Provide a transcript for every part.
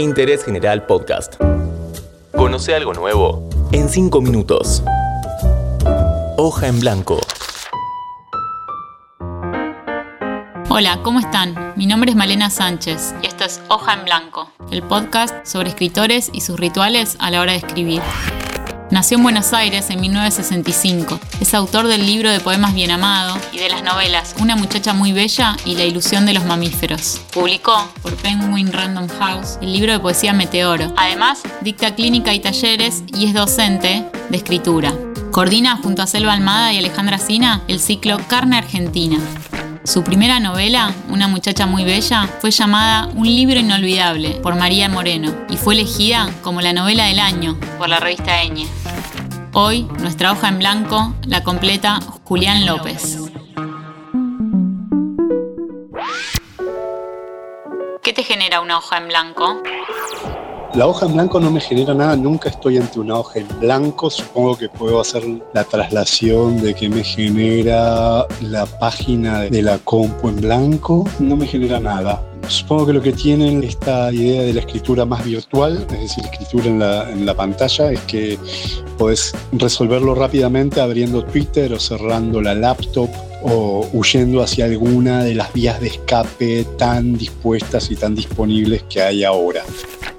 Interés General Podcast. Conoce algo nuevo en 5 minutos. Hoja en blanco. Hola, ¿cómo están? Mi nombre es Malena Sánchez y esto es Hoja en Blanco, el podcast sobre escritores y sus rituales a la hora de escribir. Nació en Buenos Aires en 1965. Es autor del libro de poemas Bien Amado y de las novelas Una muchacha muy bella y La ilusión de los mamíferos. Publicó por Penguin Random House el libro de poesía Meteoro. Además, dicta clínica y talleres y es docente de escritura. Coordina junto a Selva Almada y Alejandra Sina el ciclo Carne Argentina. Su primera novela, Una muchacha muy bella, fue llamada Un libro inolvidable por María Moreno y fue elegida como la novela del año por la revista Eñe. Hoy, nuestra hoja en blanco la completa Julián López. ¿Qué te genera una hoja en blanco? La hoja en blanco no me genera nada, nunca estoy ante una hoja en blanco. Supongo que puedo hacer la traslación de que me genera la página de la compu en blanco. No me genera nada. Supongo que lo que tienen esta idea de la escritura más virtual, es decir, escritura en la, en la pantalla, es que podés resolverlo rápidamente abriendo Twitter o cerrando la laptop o huyendo hacia alguna de las vías de escape tan dispuestas y tan disponibles que hay ahora.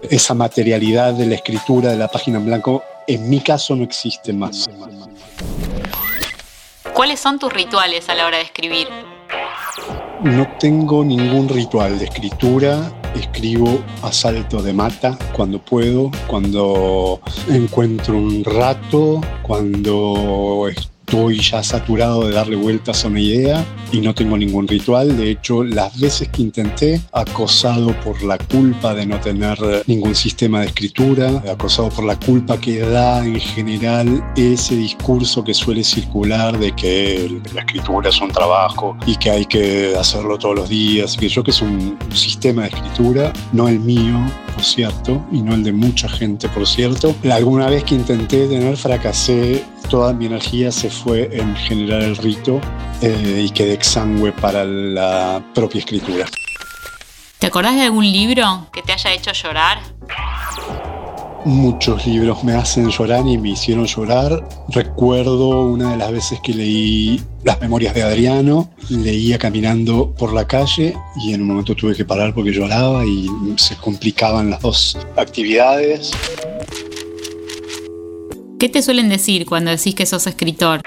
Esa materialidad de la escritura de la página en blanco, en mi caso, no existe más. ¿Cuáles son tus rituales a la hora de escribir? No tengo ningún ritual de escritura. Escribo a salto de mata cuando puedo, cuando encuentro un rato, cuando ya saturado de darle vueltas a una idea y no tengo ningún ritual. De hecho, las veces que intenté, acosado por la culpa de no tener ningún sistema de escritura, acosado por la culpa que da en general ese discurso que suele circular de que la escritura es un trabajo y que hay que hacerlo todos los días, que yo que es un sistema de escritura, no el mío, por cierto, y no el de mucha gente, por cierto. Alguna vez que intenté tener, fracasé toda mi energía se fue en generar el rito eh, y quedé exangüe para la propia escritura. ¿Te acordás de algún libro que te haya hecho llorar? Muchos libros me hacen llorar y me hicieron llorar. Recuerdo una de las veces que leí Las Memorias de Adriano, leía caminando por la calle y en un momento tuve que parar porque lloraba y se complicaban las dos actividades. ¿Qué te suelen decir cuando decís que sos escritor?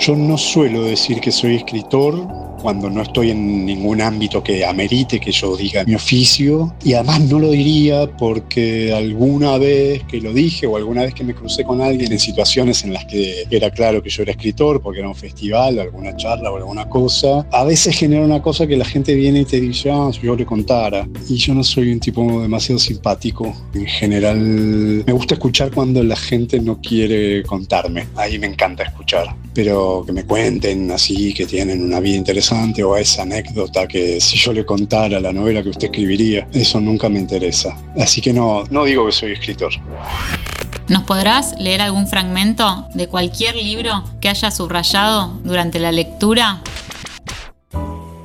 Yo no suelo decir que soy escritor cuando no estoy en ningún ámbito que amerite que yo diga mi oficio. Y además no lo diría porque alguna vez que lo dije o alguna vez que me crucé con alguien en situaciones en las que era claro que yo era escritor, porque era un festival, alguna charla o alguna cosa, a veces genera una cosa que la gente viene y te dice, ah, si yo le contara. Y yo no soy un tipo demasiado simpático. En general, me gusta escuchar cuando la gente no quiere contarme. Ahí me encanta escuchar. Pero que me cuenten así, que tienen una vida interesante o a esa anécdota que si yo le contara la novela que usted escribiría, eso nunca me interesa. Así que no, no digo que soy escritor. ¿Nos podrás leer algún fragmento de cualquier libro que haya subrayado durante la lectura?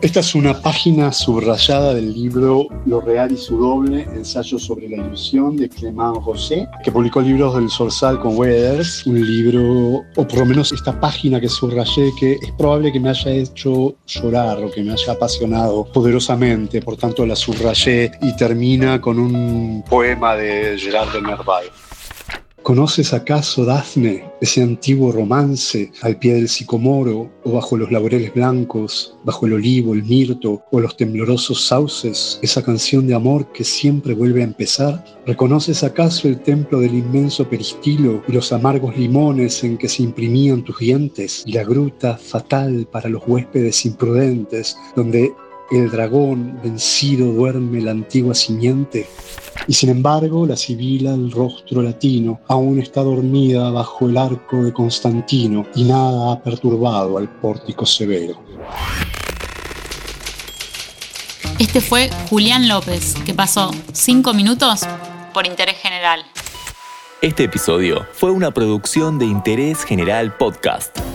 Esta es una página subrayada del libro Lo Real y su Doble, ensayo sobre la ilusión de Clément José, que publicó libros del Sorsal con Weathers, un libro, o por lo menos esta página que subrayé, que es probable que me haya hecho llorar o que me haya apasionado poderosamente, por tanto la subrayé y termina con un poema de Gerard de Nerval. ¿Conoces acaso, Dafne, ese antiguo romance al pie del sicomoro o bajo los laureles blancos, bajo el olivo, el mirto o los temblorosos sauces, esa canción de amor que siempre vuelve a empezar? ¿Reconoces acaso el templo del inmenso peristilo y los amargos limones en que se imprimían tus dientes y la gruta fatal para los huéspedes imprudentes donde el dragón vencido duerme la antigua simiente? Y sin embargo, la sibila del rostro latino aún está dormida bajo el arco de Constantino y nada ha perturbado al pórtico severo. Este fue Julián López, que pasó cinco minutos por interés general. Este episodio fue una producción de Interés General Podcast.